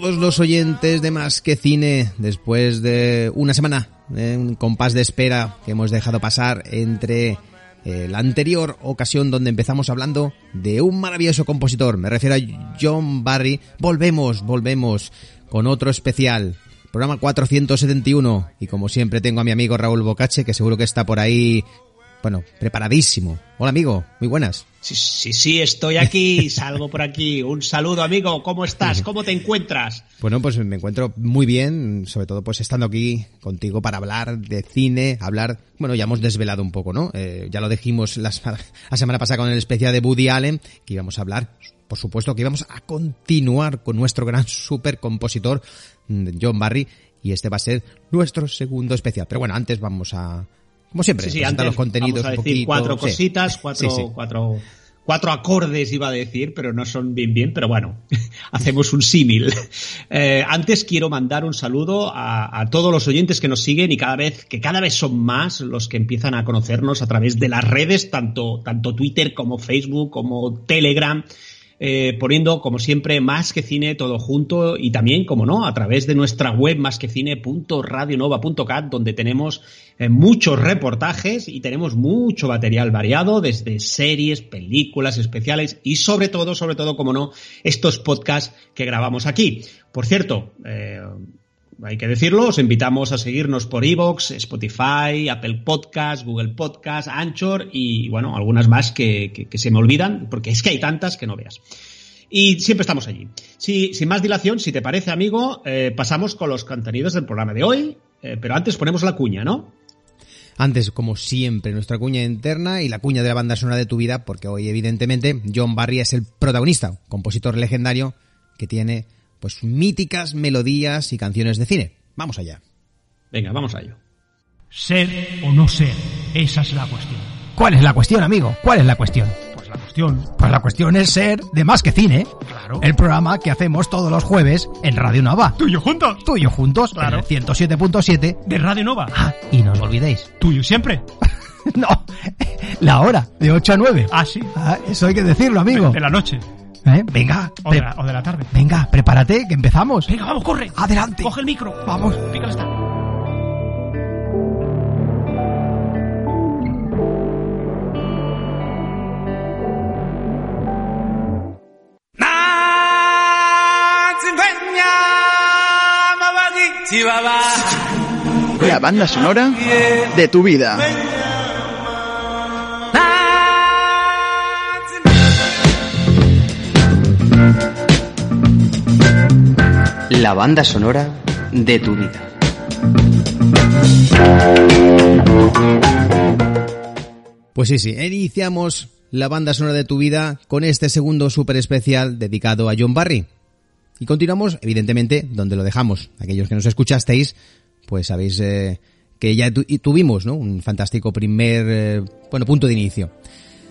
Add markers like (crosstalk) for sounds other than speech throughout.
los oyentes de Más que Cine después de una semana, eh, un compás de espera que hemos dejado pasar entre eh, la anterior ocasión donde empezamos hablando de un maravilloso compositor, me refiero a John Barry. Volvemos, volvemos con otro especial, programa 471 y como siempre tengo a mi amigo Raúl Bocache que seguro que está por ahí bueno, preparadísimo. Hola amigo, muy buenas. Sí, sí, sí, estoy aquí, (laughs) salgo por aquí. Un saludo amigo, ¿cómo estás? ¿Cómo te encuentras? Bueno, pues me encuentro muy bien, sobre todo pues estando aquí contigo para hablar de cine, hablar, bueno, ya hemos desvelado un poco, ¿no? Eh, ya lo dijimos la, (laughs) la semana pasada con el especial de Woody Allen, que íbamos a hablar, por supuesto, que íbamos a continuar con nuestro gran super compositor, mm, John Barry, y este va a ser nuestro segundo especial. Pero bueno, antes vamos a, como siempre, sí, sí, antes los contenidos vamos a un decir poquito, cuatro cositas, cuatro, Sí, sí. cuatro, cuatro acordes iba a decir, pero no son bien bien, pero bueno, (laughs) hacemos un símil. Eh, antes quiero mandar un saludo a, a todos los oyentes que nos siguen y cada vez, que cada vez son más los que empiezan a conocernos a través de las redes, tanto, tanto Twitter como Facebook, como Telegram. Eh, poniendo, como siempre, más que cine todo junto y también, como no, a través de nuestra web más que cine.radionova.cat, donde tenemos eh, muchos reportajes y tenemos mucho material variado, desde series, películas especiales y sobre todo, sobre todo, como no, estos podcasts que grabamos aquí. Por cierto, eh, hay que decirlo, os invitamos a seguirnos por Evox, Spotify, Apple Podcast, Google Podcast, Anchor y bueno, algunas más que, se me olvidan, porque es que hay tantas que no veas. Y siempre estamos allí. Si, sin más dilación, si te parece, amigo, eh, pasamos con los contenidos del programa de hoy, eh, pero antes ponemos la cuña, ¿no? Antes, como siempre, nuestra cuña interna y la cuña de la banda sonora de tu vida, porque hoy, evidentemente, John Barry es el protagonista, compositor legendario que tiene pues míticas melodías y canciones de cine. Vamos allá. Venga, vamos a ello. Ser o no ser, esa es la cuestión. ¿Cuál es la cuestión, amigo? ¿Cuál es la cuestión? Pues la cuestión, Pues la cuestión es ser de más que cine. claro. El programa que hacemos todos los jueves en Radio Nova. tuyo juntos, Tú y yo juntos Claro. en el 107.7. de Radio Nova. Ah, y no os olvidéis. Tuyo siempre. (laughs) no, la hora, de 8 a 9. Ah, sí. Ah, eso hay que decirlo, amigo. De la noche. ¿Eh? Venga, O de la, o de la tarde. venga, prepárate, que empezamos. Venga, vamos, corre. Adelante. Coge el micro. Vamos. Pícale esta. La banda sonora de tu vida. La banda sonora de tu vida. Pues sí, sí, iniciamos la banda sonora de tu vida con este segundo super especial dedicado a John Barry. Y continuamos, evidentemente, donde lo dejamos. Aquellos que nos escuchasteis, pues sabéis eh, que ya tuvimos ¿no? un fantástico primer eh, bueno punto de inicio.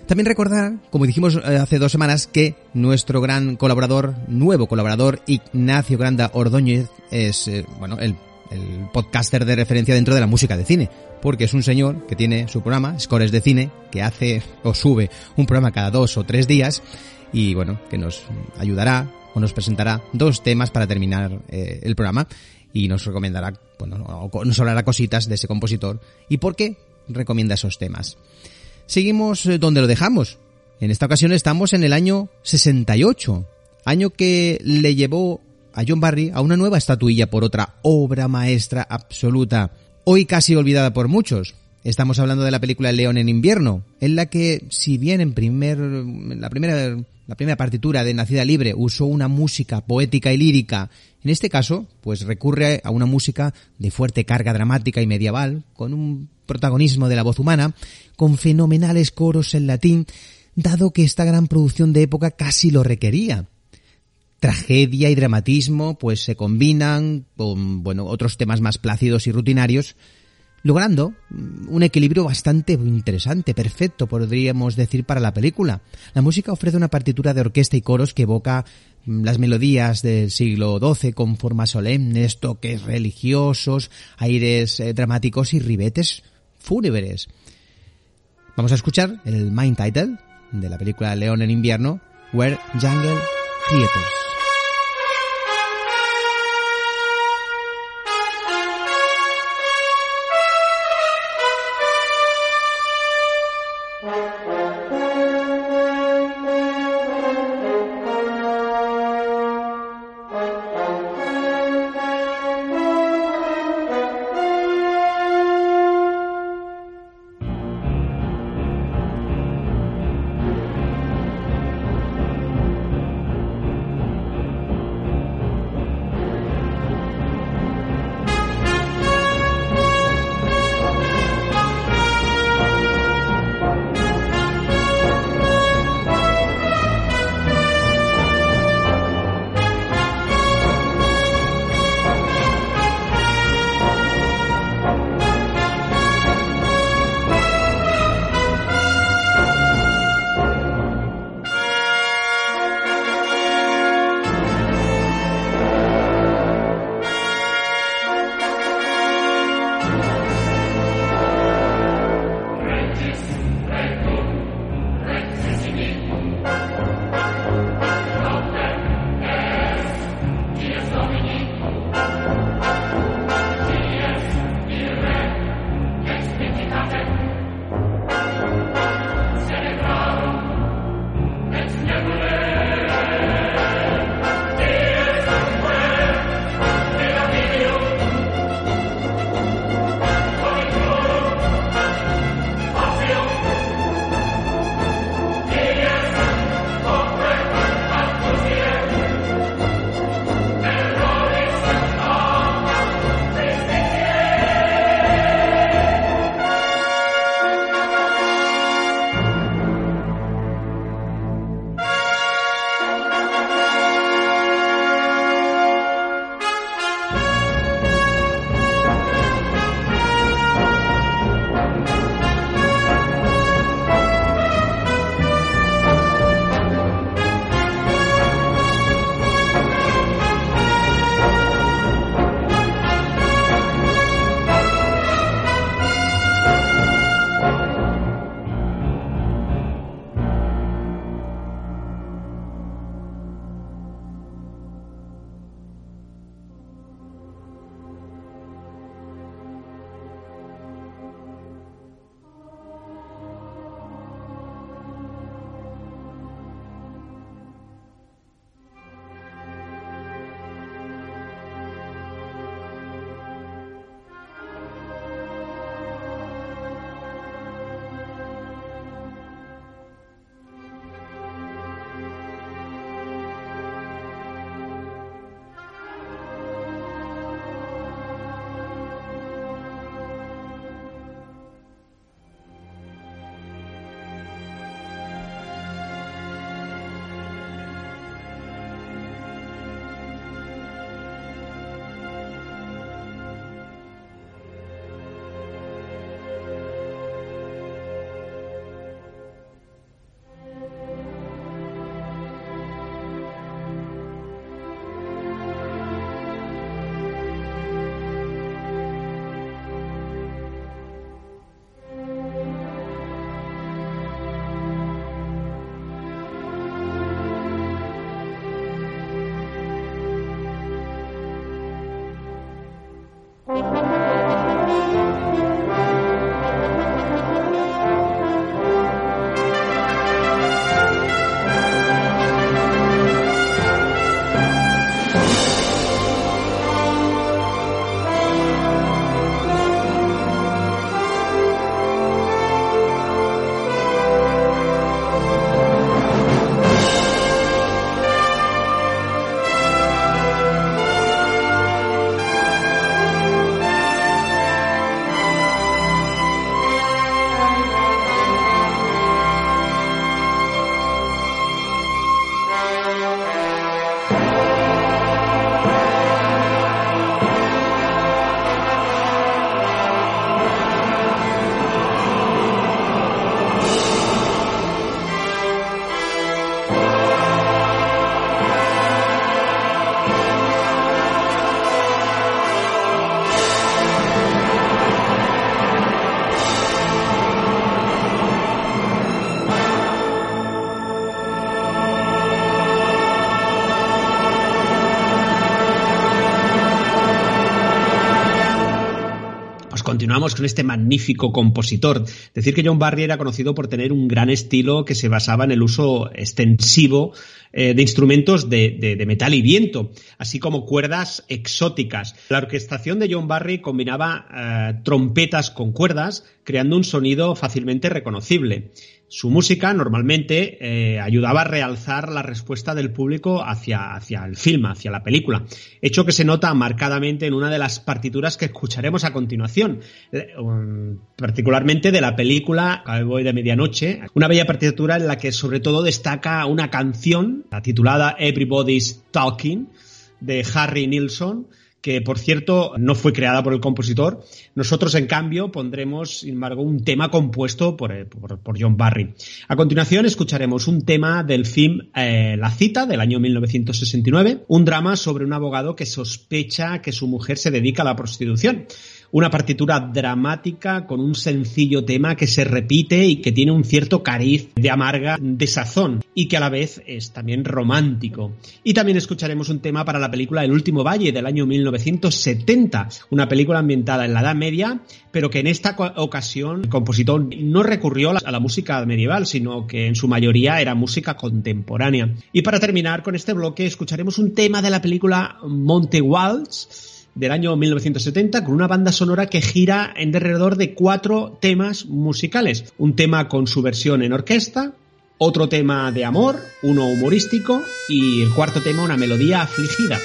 También recordar, como dijimos eh, hace dos semanas, que nuestro gran colaborador, nuevo colaborador, Ignacio Granda Ordóñez, es eh, bueno el, el podcaster de referencia dentro de la música de cine, porque es un señor que tiene su programa, Scores de Cine, que hace o sube un programa cada dos o tres días y bueno, que nos ayudará o nos presentará dos temas para terminar eh, el programa y nos recomendará, bueno, nos hablará cositas de ese compositor y por qué recomienda esos temas. Seguimos eh, donde lo dejamos. En esta ocasión estamos en el año 68, año que le llevó a John Barry a una nueva estatuilla por otra obra maestra absoluta, hoy casi olvidada por muchos. Estamos hablando de la película León en invierno, en la que, si bien en primer, la primera, la primera partitura de Nacida Libre usó una música poética y lírica, en este caso, pues recurre a una música de fuerte carga dramática y medieval, con un protagonismo de la voz humana, con fenomenales coros en latín, dado que esta gran producción de época casi lo requería. tragedia y dramatismo pues se combinan con bueno otros temas más plácidos y rutinarios logrando un equilibrio bastante interesante, perfecto, podríamos decir, para la película. La música ofrece una partitura de orquesta y coros que evoca mm, las melodías del siglo XII con formas solemnes, toques religiosos, aires eh, dramáticos y ribetes fúnebres. Vamos a escuchar el main title de la película León en invierno, Where Jungle Theaters. Con este magnífico compositor. Decir que John Barry era conocido por tener un gran estilo que se basaba en el uso extensivo eh, de instrumentos de, metal y viento, así como cuerdas exóticas. La orquestación de John Barry combinaba eh, trompetas con cuerdas, creando un sonido fácilmente reconocible. Su música normalmente eh, ayudaba a realzar la respuesta del público hacia, hacia el film, hacia la película, hecho que se nota marcadamente en una de las partituras que escucharemos a continuación, eh, um, particularmente de la película Cowboy de Medianoche, una bella partitura en la que sobre todo destaca una canción titulada Everybody's Talking de Harry Nilsson, que por cierto no fue creada por el compositor. Nosotros, en cambio, pondremos, sin embargo, un tema compuesto eh, por, John Barry. A continuación, escucharemos un tema del film eh, La cita del año 1969, un drama sobre un abogado que sospecha que su mujer se dedica a la prostitución una partitura dramática con un sencillo tema que se repite y que tiene un cierto cariz de amarga desazón y que a la vez es también romántico. Y también escucharemos un tema para la película El último valle del año 1970, una película ambientada en la Edad Media, pero que en esta ocasión el compositor no recurrió a la música medieval, sino que en su mayoría era música contemporánea. Y para terminar con este bloque escucharemos un tema de la película Monte Waltz, del año 1970 con una banda sonora que gira en alrededor de cuatro temas musicales. Un tema con su versión en orquesta, otro tema de amor, uno humorístico y el cuarto tema una melodía afligida.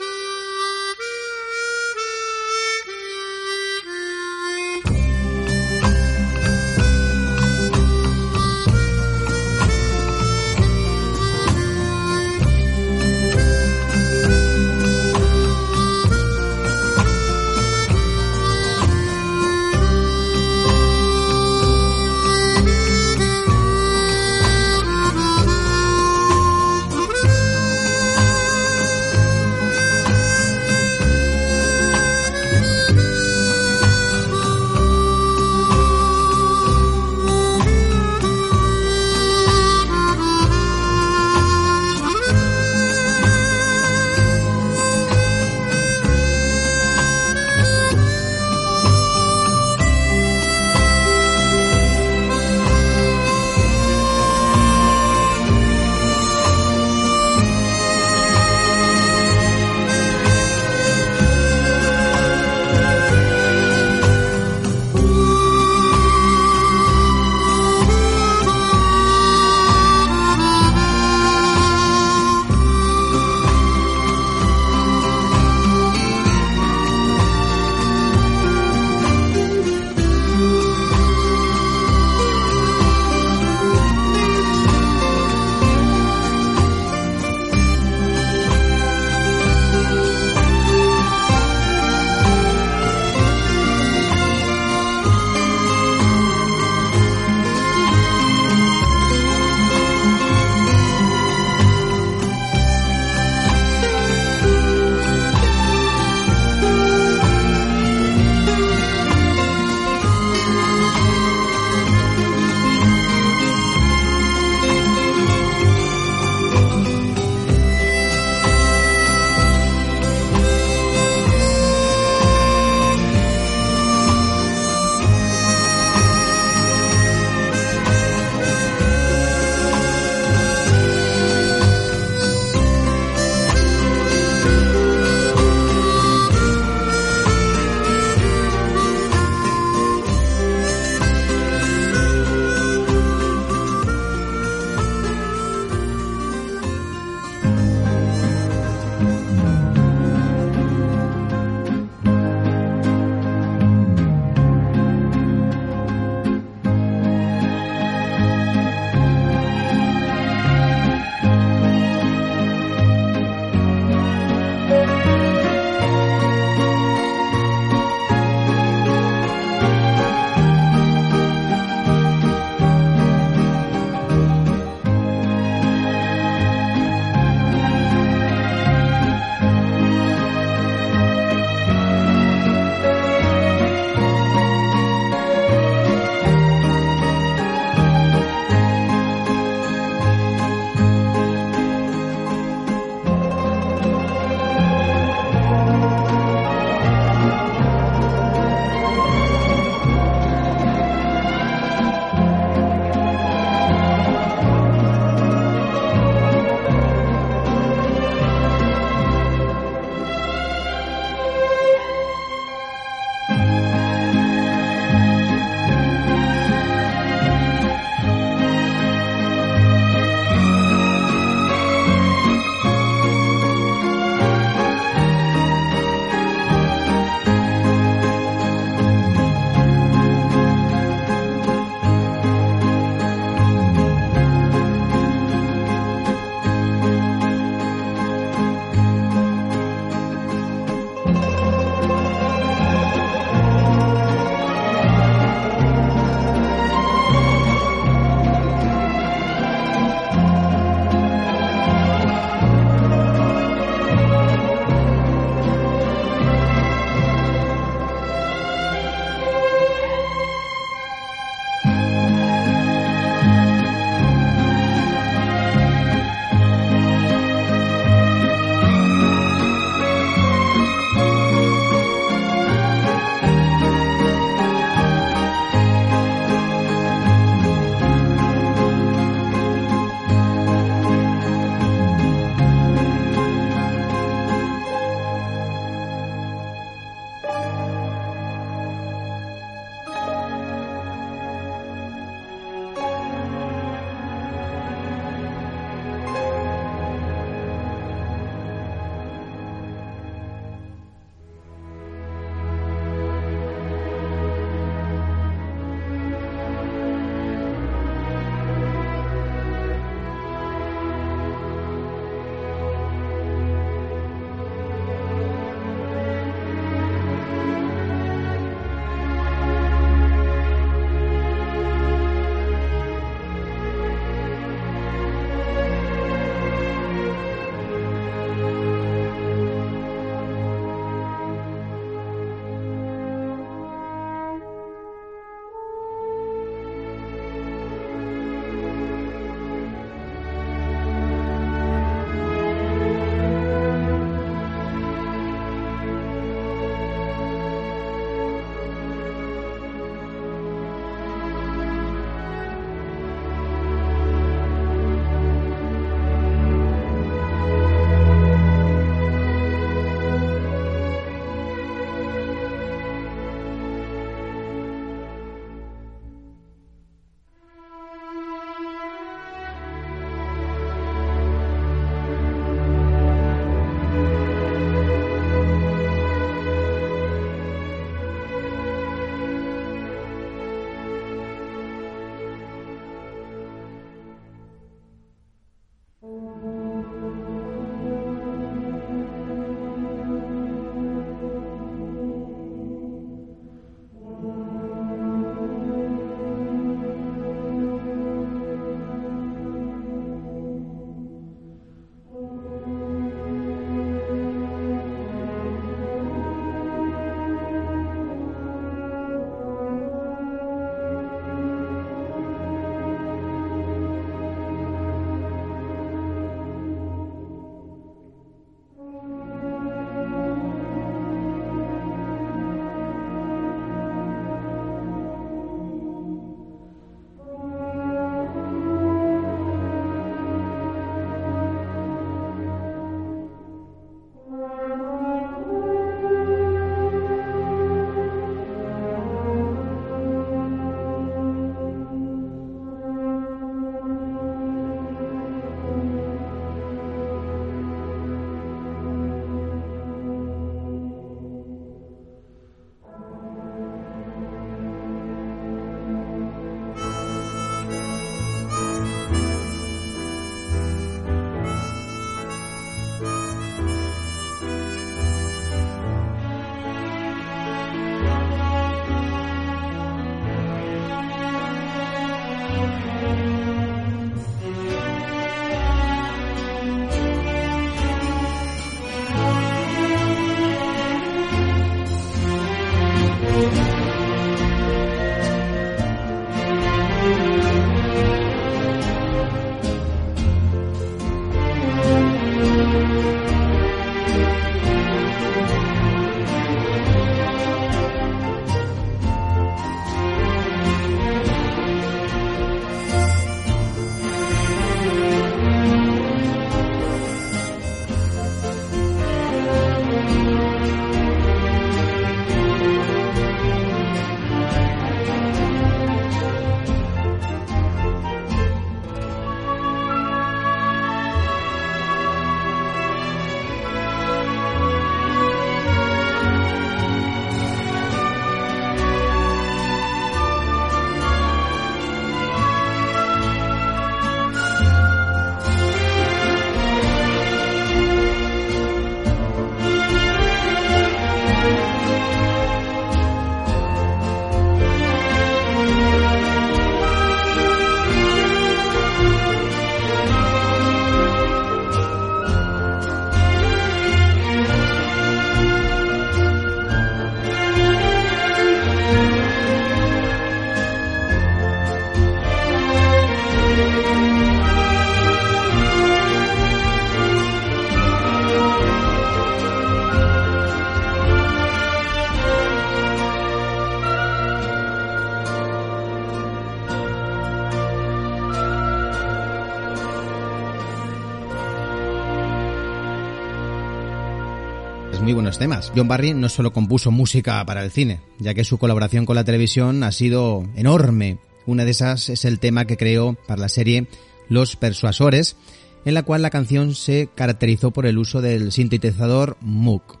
John Barry no solo compuso música para el cine, ya que su colaboración con la televisión ha sido enorme. Una de esas es el tema que creó para la serie Los Persuasores, en la cual la canción se caracterizó por el uso del sintetizador Moog.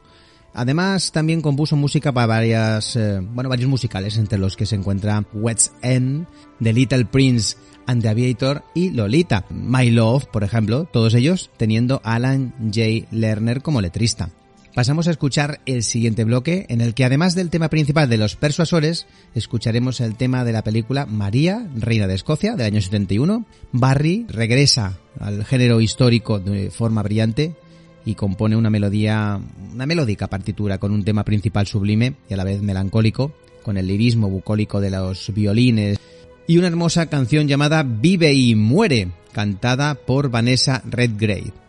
Además, también compuso música para varias, eh, bueno, varios musicales, entre los que se encuentra Wet's End, The Little Prince and the Aviator y Lolita. My Love, por ejemplo, todos ellos teniendo Alan J. Lerner como letrista. Pasamos a escuchar el siguiente bloque, en el que además del tema principal de los persuasores, escucharemos el tema de la película María, Reina de Escocia, del año 71. Barry regresa al género histórico de forma brillante y compone una melodía, una melódica partitura con un tema principal sublime y a la vez melancólico, con el lirismo bucólico de los violines y una hermosa canción llamada Vive y Muere, cantada por Vanessa Redgrave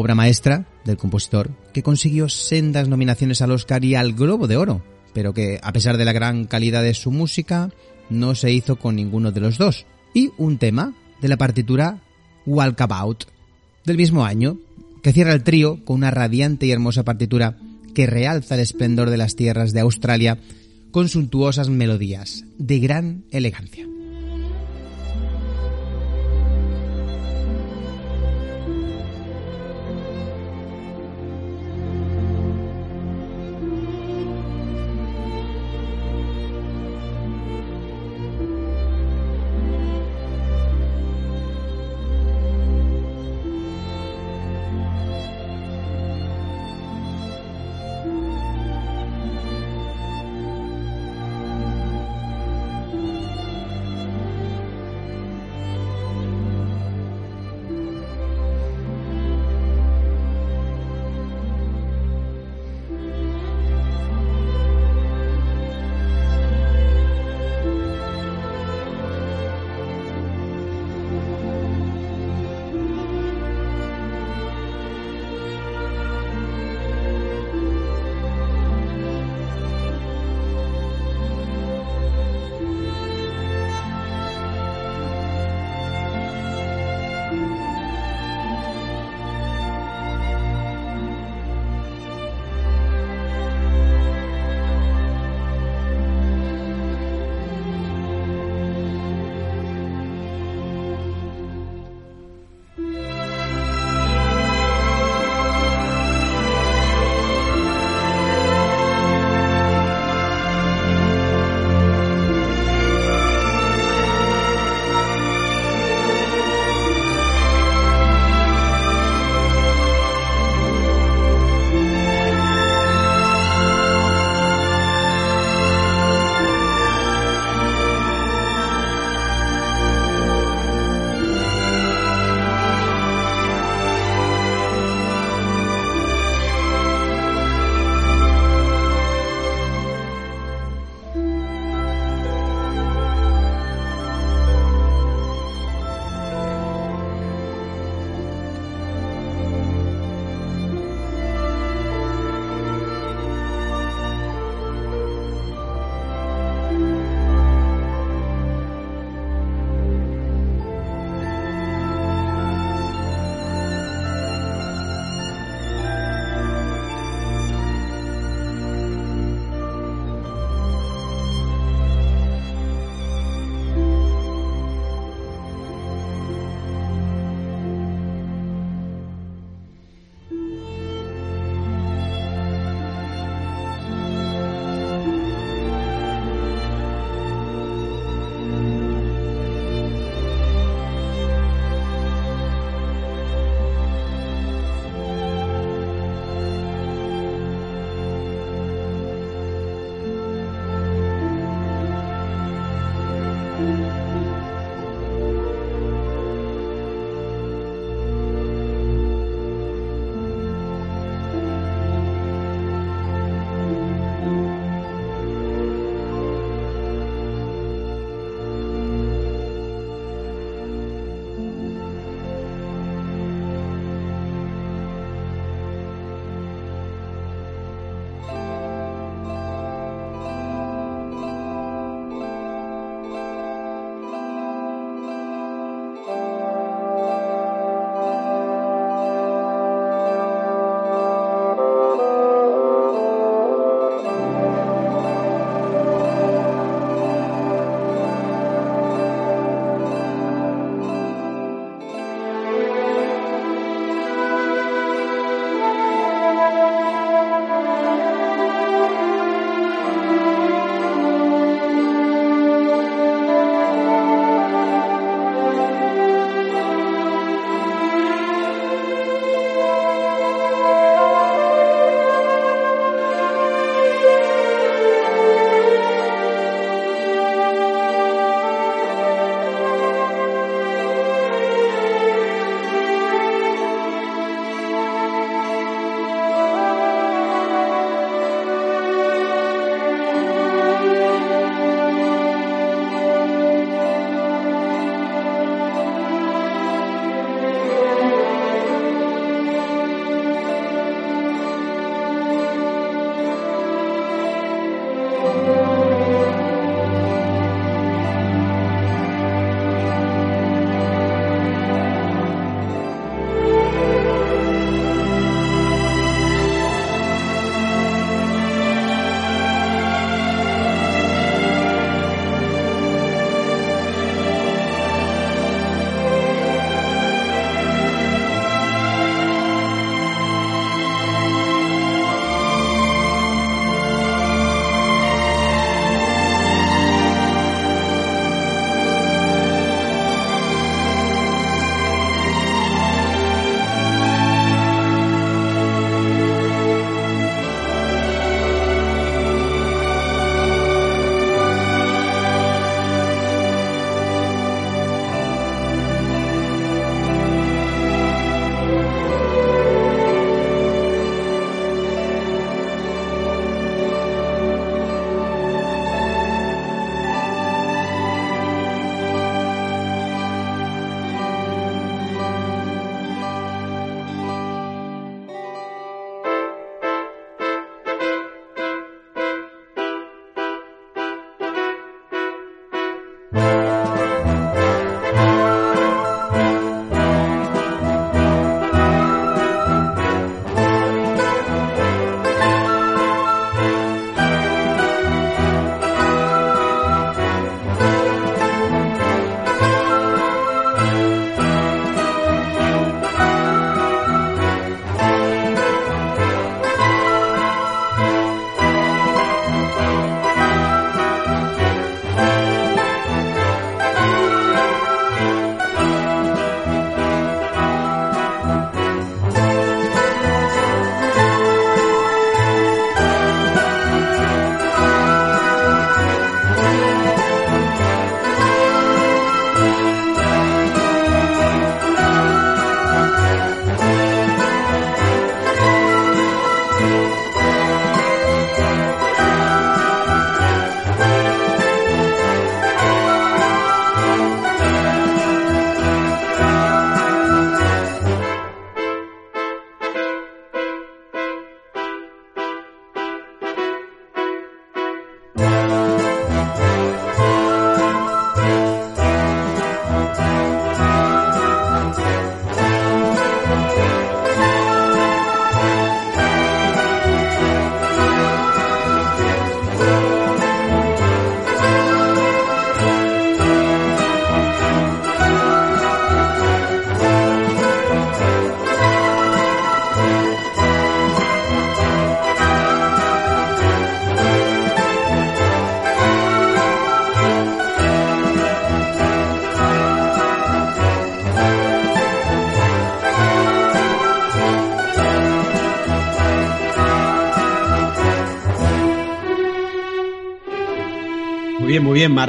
obra maestra del compositor, que consiguió sendas nominaciones al Oscar y al Globo de Oro, pero que, a pesar de la gran calidad de su música, no se hizo con ninguno de los dos. Y un tema de la partitura Walkabout, del mismo año, que cierra el trío con una radiante y hermosa partitura que realza el esplendor de las tierras de Australia con suntuosas melodías de gran elegancia.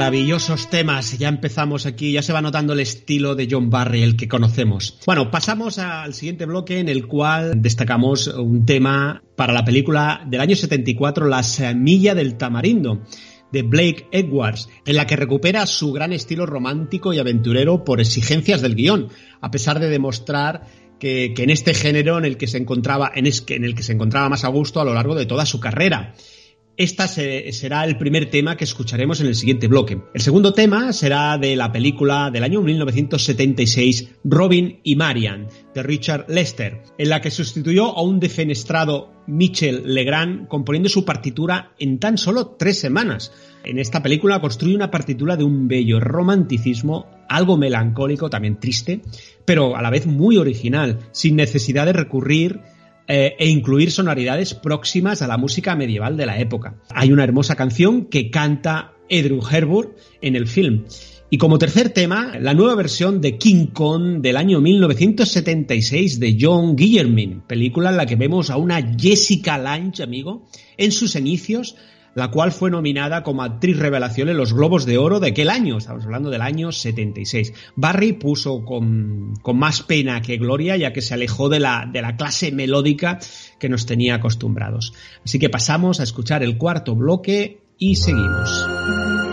Maravillosos temas. Ya empezamos aquí, ya se va notando el estilo de John Barry, el que conocemos. Bueno, pasamos al siguiente bloque en el cual destacamos un tema para la película del año 74, La semilla del tamarindo de Blake Edwards, en la que recupera su gran estilo romántico y aventurero por exigencias del guion, a pesar de demostrar que, en este género en el que se encontraba, en, en el que se encontraba más a gusto a lo largo de toda su carrera. Este será el primer tema que escucharemos en el siguiente bloque. El segundo tema será de la película del año 1976 Robin y Marian de Richard Lester, en la que sustituyó a un defenestrado Michel Legrand componiendo su partitura en tan solo tres semanas. En esta película construye una partitura de un bello romanticismo, algo melancólico, también triste, pero a la vez muy original, sin necesidad de recurrir eh, e incluir sonoridades próximas a la música medieval de la época. Hay una hermosa canción que canta Edru Herbert en el film. Y como tercer tema, la nueva versión de King Kong del año 1976 de John Guillermin, película en la que vemos a una Jessica Lange, amigo, en sus inicios, la cual fue nominada como actriz revelación en los Globos de Oro de aquel año, estamos hablando del año 76. Barry puso con, más pena que gloria, ya que se alejó de la, de la clase melódica que nos tenía acostumbrados. Así que pasamos a escuchar el cuarto bloque y seguimos.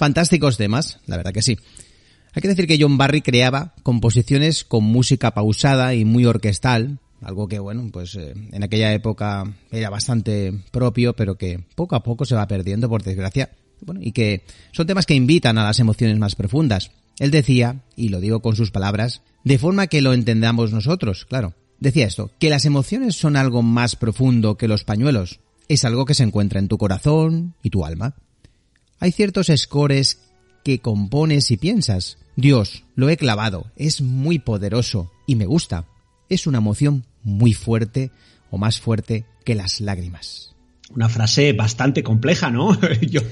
Fantásticos temas, la verdad que sí. Hay que decir que John Barry creaba composiciones con música pausada y muy orquestal, algo que bueno, pues eh, en aquella época era bastante propio, pero que poco a poco se va perdiendo por desgracia, bueno, y que son temas que invitan a las emociones más profundas. Él decía, y lo digo con sus palabras, de forma que lo entendamos nosotros, claro. Decía esto, que las emociones son algo más profundo que los pañuelos. Es algo que se encuentra en tu corazón y tu alma. Hay ciertos scores que compones y piensas. Dios, lo he clavado, es muy poderoso y me gusta. Es una emoción muy fuerte o más fuerte que las lágrimas. Una frase bastante compleja, ¿no? (laughs) Yo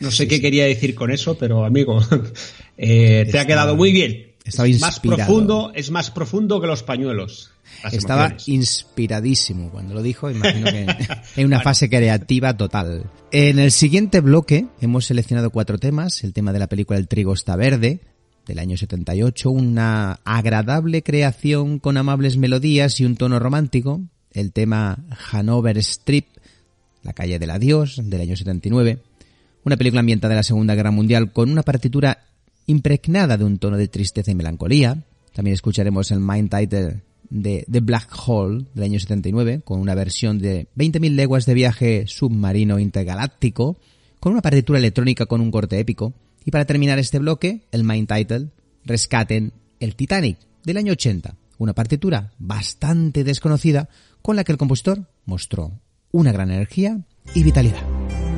no sé qué quería decir con eso, pero amigo, (laughs) eh, te ha quedado muy bien. Estaba es más profundo, es más profundo que los pañuelos. Estaba inspiradísimo cuando lo dijo, imagino que (laughs) en una fase creativa total. En el siguiente bloque hemos seleccionado cuatro temas, el tema de la película El trigo está verde, del año 78, una agradable creación con amables melodías y un tono romántico, el tema Hanover Strip, La calle del adiós, del año 79, una película ambientada en la Segunda Guerra Mundial con una partitura impregnada de un tono de tristeza y melancolía. También escucharemos el Mind Title de The Black Hole del año 79, con una versión de 20.000 leguas de viaje submarino intergaláctico, con una partitura electrónica con un corte épico. Y para terminar este bloque, el Mind Title, Rescaten el Titanic del año 80, una partitura bastante desconocida con la que el compositor mostró una gran energía y vitalidad.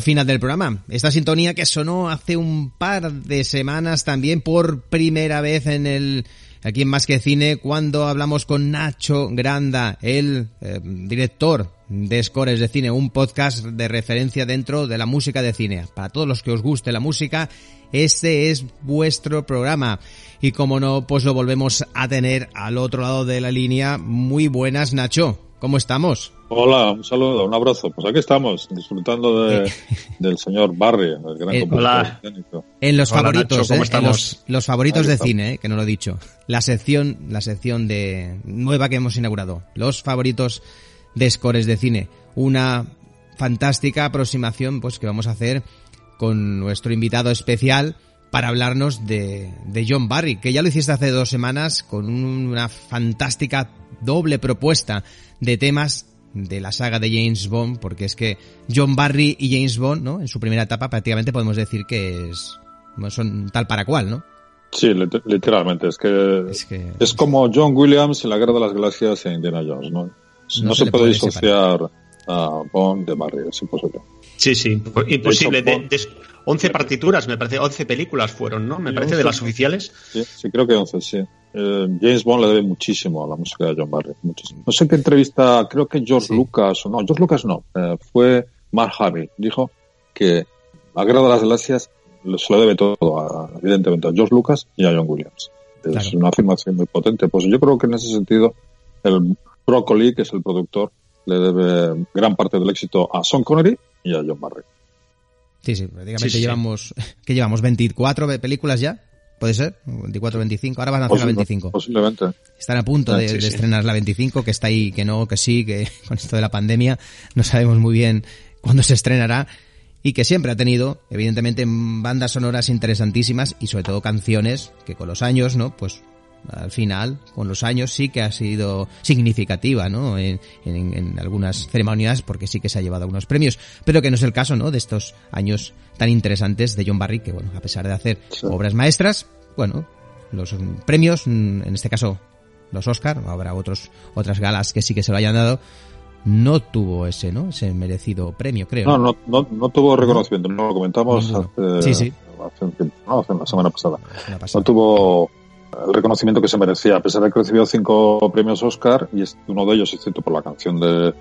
Final del programa. Esta sintonía que sonó hace un par de semanas también por primera vez en el aquí en Más que Cine cuando hablamos con Nacho Granda, el eh, director de Scores de Cine, un podcast de referencia dentro de la música de cine. Para todos los que os guste la música, este es vuestro programa. Y como no, pues lo volvemos a tener al otro lado de la línea. Muy buenas, Nacho. ¿Cómo estamos? Hola, un saludo, un abrazo. Pues aquí estamos, disfrutando de, del señor Barry, el gran Eh, compositor hola. En los Hola, favoritos, Nacho, ¿cómo ¿eh? En estamos? los, los favoritos de cine, ¿eh? que no lo he dicho. La sección, la sección de nueva que hemos inaugurado. Los favoritos de scores de cine. Una fantástica aproximación, pues que vamos a hacer con nuestro invitado especial para hablarnos de, de John Barry, que ya lo hiciste hace dos semanas con un- una fantástica doble propuesta de temas de la saga de James Bond, porque es que John Barry y James Bond, ¿no? En su primera etapa prácticamente podemos decir que es son tal para cual, ¿no? Sí, lit- literalmente, es que, Es que es como John Williams en la Guerra de las Galaxias en Indiana Jones, ¿no? No, No se puede puede disociar a Bond de Barry, es imposible. Sí, sí, imposible. De De, hecho, de 11 partituras, me parece, 11 películas fueron, ¿no? Me Sí, parece de 11. las oficiales. Sí, sí, creo que 11, sí. Eh, James Bond le debe muchísimo a la música de John Barry, muchísimo. No sé qué entrevista, creo que George Sí. Lucas, o no, George Lucas no, eh, fue Mark Hamill, dijo que la Guerra de las Galaxias se lo debe todo, a- evidentemente, a George Lucas y a John Williams. Es Claro. una afirmación muy potente. Pues yo creo que en ese sentido, el Broccoli, que es el productor, le debe gran parte del éxito a Sean Connery y a John Barry. Sí, sí, prácticamente Sí, sí. llevamos (laughs) ¿qué llevamos 24 ve- películas ya. ¿Puede ser? 24 25, ahora van a hacer la Posible- 25. Posiblemente. Están a punto de, Ah, sí, de sí. estrenar la 25, que está ahí, que no, que sí, que (laughs) con esto de la pandemia no sabemos muy bien cuándo se estrenará y que siempre ha tenido, evidentemente, bandas sonoras interesantísimas y sobre todo canciones que con los años, ¿no? Pues al final, con los años sí que ha sido significativa, ¿no? En, en- en algunas ceremonias porque sí que se ha llevado algunos premios, pero que no es el caso, ¿no? De estos años tan interesantes de John Barry, que bueno, a pesar de hacer Sí. obras maestras, bueno, los premios, mm, en este caso los Oscar, habrá otros otras galas que sí que se lo hayan dado, no tuvo ese, ¿no? Ese merecido premio, creo. No, no, no, no tuvo reconocimiento, no lo comentamos hace, Sí, sí. hace no, hace la semana pasada. La pasada. No tuvo el reconocimiento que se merecía, a pesar de que recibió cinco premios Oscar y uno de ellos, excepto por la canción de,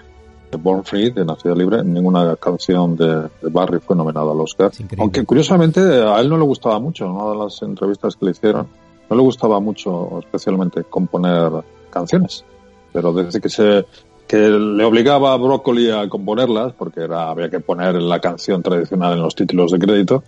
Born Free, de Nacida Libre, ninguna canción de, Barry fue nominada al Oscar. Aunque curiosamente a él no le gustaba mucho, en una de las entrevistas que le hicieron, no le gustaba mucho especialmente componer canciones. Pero desde que se que le obligaba a Broccoli a componerlas, porque era, había que poner la canción tradicional en los títulos de crédito,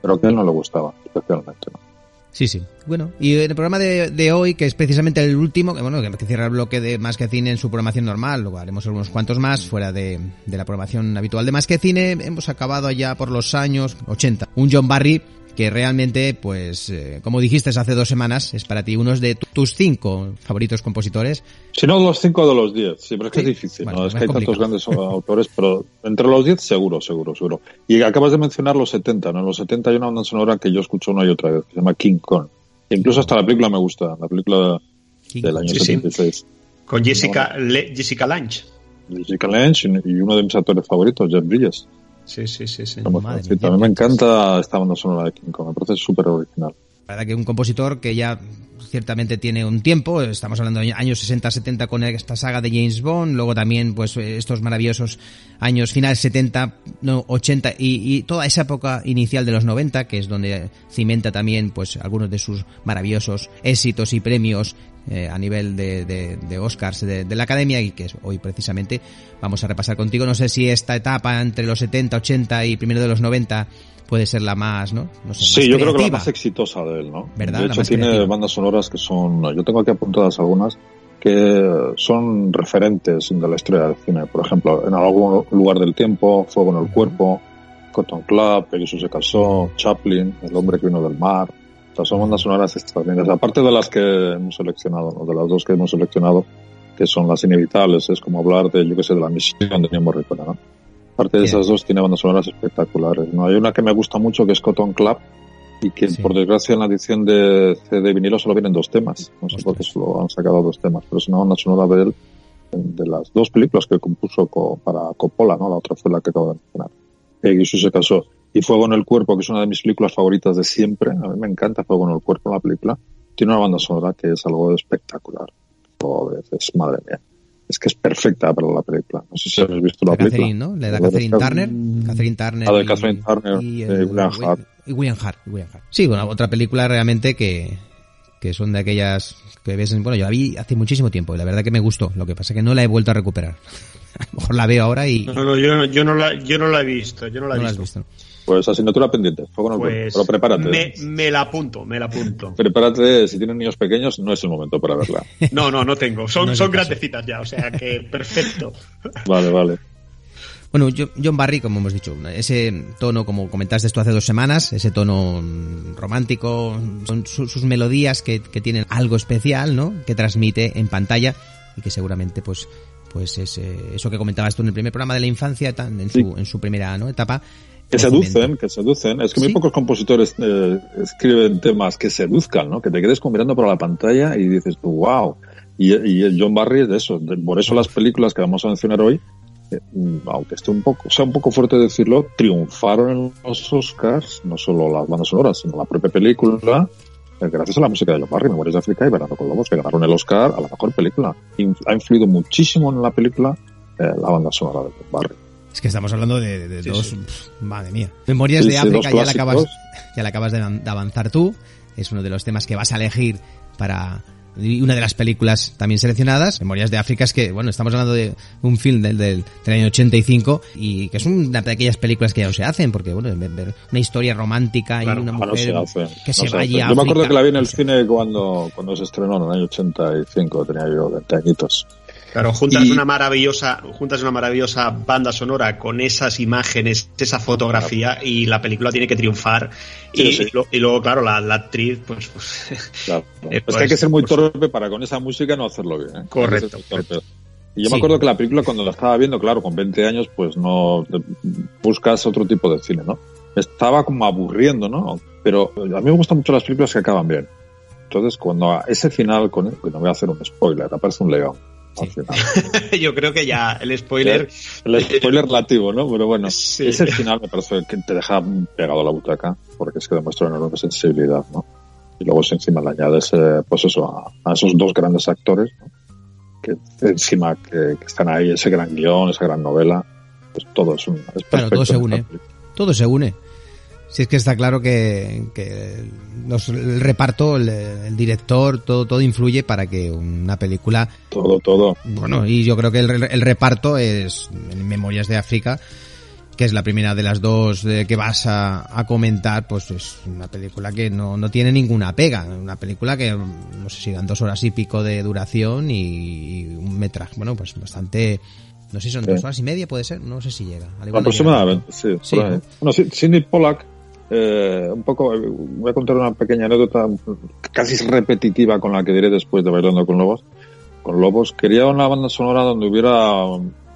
pero que a él no le gustaba especialmente. ¿no? Sí, sí. Bueno, y en el programa de, de hoy, que es precisamente el último, que bueno, que cierra el bloque de Más que Cine en su programación normal, luego haremos algunos cuantos más fuera de, de la programación habitual de Más que Cine, hemos acabado allá por los años 80. Un John Barry que realmente, pues, eh, como dijiste hace dos semanas, es para ti uno de tu- tus cinco favoritos compositores. Si no, los cinco de los diez. Sí, pero es que Sí. es difícil, Bueno, ¿no? es Es que hay complicado. tantos grandes (laughs) autores, pero entre los diez seguro, seguro, seguro. Y acabas de mencionar los 70, ¿no? En los 70 hay una banda sonora que yo escucho una y otra vez, que se llama King Kong. E incluso hasta la película me gusta, la película King del año Sí, sí. 76. Con Jessica, Le- Jessica Lange. Jessica Lange y y uno de mis actores favoritos, Jeff Bridges. Sí, sí, sí, sí. Madre mía, a mí me encanta esta banda sonora de King Kong, me parece súper original. La verdad que un compositor que ya ciertamente tiene un tiempo, estamos hablando de años 60-70 con esta saga de James Bond, luego también pues estos maravillosos años finales 70, no, 80 y, y toda esa época inicial de los 90, que es donde cimenta también pues algunos de sus maravillosos éxitos y premios eh, a nivel de, de, de Oscars de, de la Academia y que hoy precisamente vamos a repasar contigo. No sé si esta etapa entre los 70, 80 y primero de los 90 puede ser la más, ¿no? no sé, Sí, más yo creo que la más exitosa de él, ¿no? ¿Verdad? De hecho, tiene creativa. bandas sonoras que son, yo tengo aquí apuntadas algunas, que son referentes de la historia del cine. Por ejemplo, en algún lugar del tiempo, Fuego en el cuerpo, Cotton Club, Pegasus se casó, Chaplin, El hombre que vino del mar. O sea, son bandas sonoras extraordinarias. Aparte de las que hemos seleccionado, ¿no? de las dos que hemos seleccionado, que son las inevitables, es como hablar de, yo qué sé, de la misión de Ennio Morricone, ¿no? Aparte de Bien. esas dos, tiene bandas sonoras espectaculares, ¿no? Hay una que me gusta mucho, que es Cotton Club, y que por desgracia en la edición de CD vinilo solo vienen dos temas. No sé por qué solo han sacado dos temas, pero es una banda sonora de él, de las dos películas que compuso para Coppola, ¿no? La otra fue la que acabo de mencionar. Jesús se casó. Y Fuego en el Cuerpo, que es una de mis películas favoritas de siempre. A mí me encanta Fuego en el Cuerpo, la película. Tiene una banda sonora que es algo espectacular. es madre mía. Es que es perfecta para la película. No sé si habéis visto la, película. Catherine, ¿no? La de Catherine Turner. Catherine Turner. La de Catherine Turner y, William Hart. Y William Hart. William Hart. Sí, bueno, otra película realmente que, que son de aquellas que ves, bueno, yo la vi hace muchísimo tiempo y la verdad que me gustó. Lo que pasa es que no la he vuelto a recuperar. (laughs) a lo mejor la veo ahora y... No, no, yo, yo, no, la, yo no la he visto, yo no la he visto. visto. Pues asignatura pendiente, fuego pues pero prepárate. Me, me, la apunto, me la apunto. (laughs) prepárate, si tienen niños pequeños, no es el momento para verla. (laughs) no, no, no tengo, son, son grandecitas ya, o sea que (laughs) perfecto. vale, vale. Bueno, John Barry, como hemos dicho, ese tono, como comentaste esto hace dos semanas, ese tono romántico, son sus, melodías que, que, tienen algo especial, ¿no? Que transmite en pantalla y que seguramente, pues, pues es eso que comentabas tú en el primer programa de la infancia, en su, en su primera ¿no? etapa, que seducen, que seducen. Es que muy pocos compositores eh, escriben temas que seduzcan, ¿no? Que te quedes mirando por la pantalla y dices tú, wow. Y, y John Barry es de eso. por eso las películas que vamos a mencionar hoy, eh, aunque esté un poco, sea un poco fuerte decirlo, triunfaron en los Oscars, no solo las bandas sonoras, sino la propia película, eh, gracias a la música de John Barry, Memorias de África y Verano con Lobos, que ganaron el Oscar a la mejor película. ha influido muchísimo en la película la banda sonora de John Barry. Es que estamos hablando de, dos, madre mía. Memorias de África ya la acabas, ya la acabas de, avanzar tú. Es uno de los temas que vas a elegir para y una de las películas también seleccionadas, Memorias de África, es que, bueno, estamos hablando de un film del, del, año 85 y que es una de aquellas películas que ya no se hacen, porque, bueno, ver una historia romántica y una mujer que se, vaya a Yo me acuerdo que la vi en el cine cuando, cuando se estrenó en el año 85, tenía yo 20 añitos. Claro, juntas una maravillosa, juntas una maravillosa banda sonora con esas imágenes, esa fotografía y la película tiene que triunfar. y, luego, claro, la, actriz, pues, pues claro. (laughs) es que hay que ser muy torpe para con esa música no hacerlo bien. ¿eh? Correcto. Y yo me acuerdo que la película cuando la estaba viendo, claro, con 20 años, pues no buscas otro tipo de cine, ¿no? Estaba como aburriendo, ¿no? Pero a mí me gustan mucho las películas que acaban bien. Entonces, cuando a ese final, con, no voy a hacer un spoiler, aparece un león (laughs) Yo creo que ya el spoiler. (laughs) El spoiler relativo, ¿no? Pero bueno, ese final me parece que te deja pegado a la butaca, porque es que demuestra una enorme sensibilidad, ¿no? Y luego encima le añades, pues eso, a, esos dos grandes actores, que encima que, están ahí, ese gran guion, esa gran novela, pues todo es un. Es claro, todo se une. Todo se une. Si es que está claro que, que el reparto, el, director, todo, todo influye para que una película... Todo, todo. Bueno, y yo creo que el, el reparto es en Memorias de África, que es la primera de las dos que vas a, a, comentar, pues es una película que no, no tiene ninguna pega. Una película que, no sé si dan dos horas y pico de duración y, un metraje, bueno, pues bastante... No sé si son dos horas y media, puede ser, no sé si llega. Aproximadamente, sí. sí Bueno, Sidney Pollack eh, un poco, voy a contar una pequeña anécdota casi repetitiva con la que diré después de Bailando con Lobos. Con Lobos quería una banda sonora donde hubiera,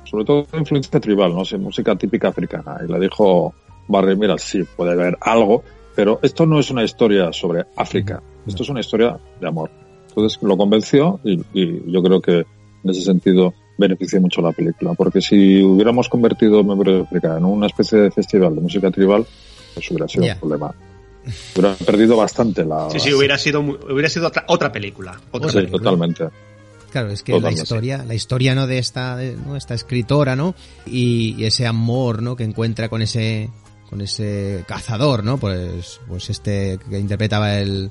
sobre todo, influencia tribal, no sé, música típica africana. Y le dijo Barry, mira, sí, puede haber algo, pero esto no es una historia sobre África, esto es una historia de amor. Entonces lo convenció y, yo creo que en ese sentido beneficia mucho la película, porque si hubiéramos convertido Memoria de África en una especie de festival de música tribal, eso hubiera sido un problema. Hubiera perdido bastante la. Sí, sí, hubiera sido, hubiera sido otra, otra película. Otra sí, totalmente. Claro, es que la historia, la historia no de esta, ¿no? esta escritora, ¿no? Y, ese amor, ¿no? Que encuentra con ese, con ese cazador, ¿no? Pues, pues este que interpretaba el,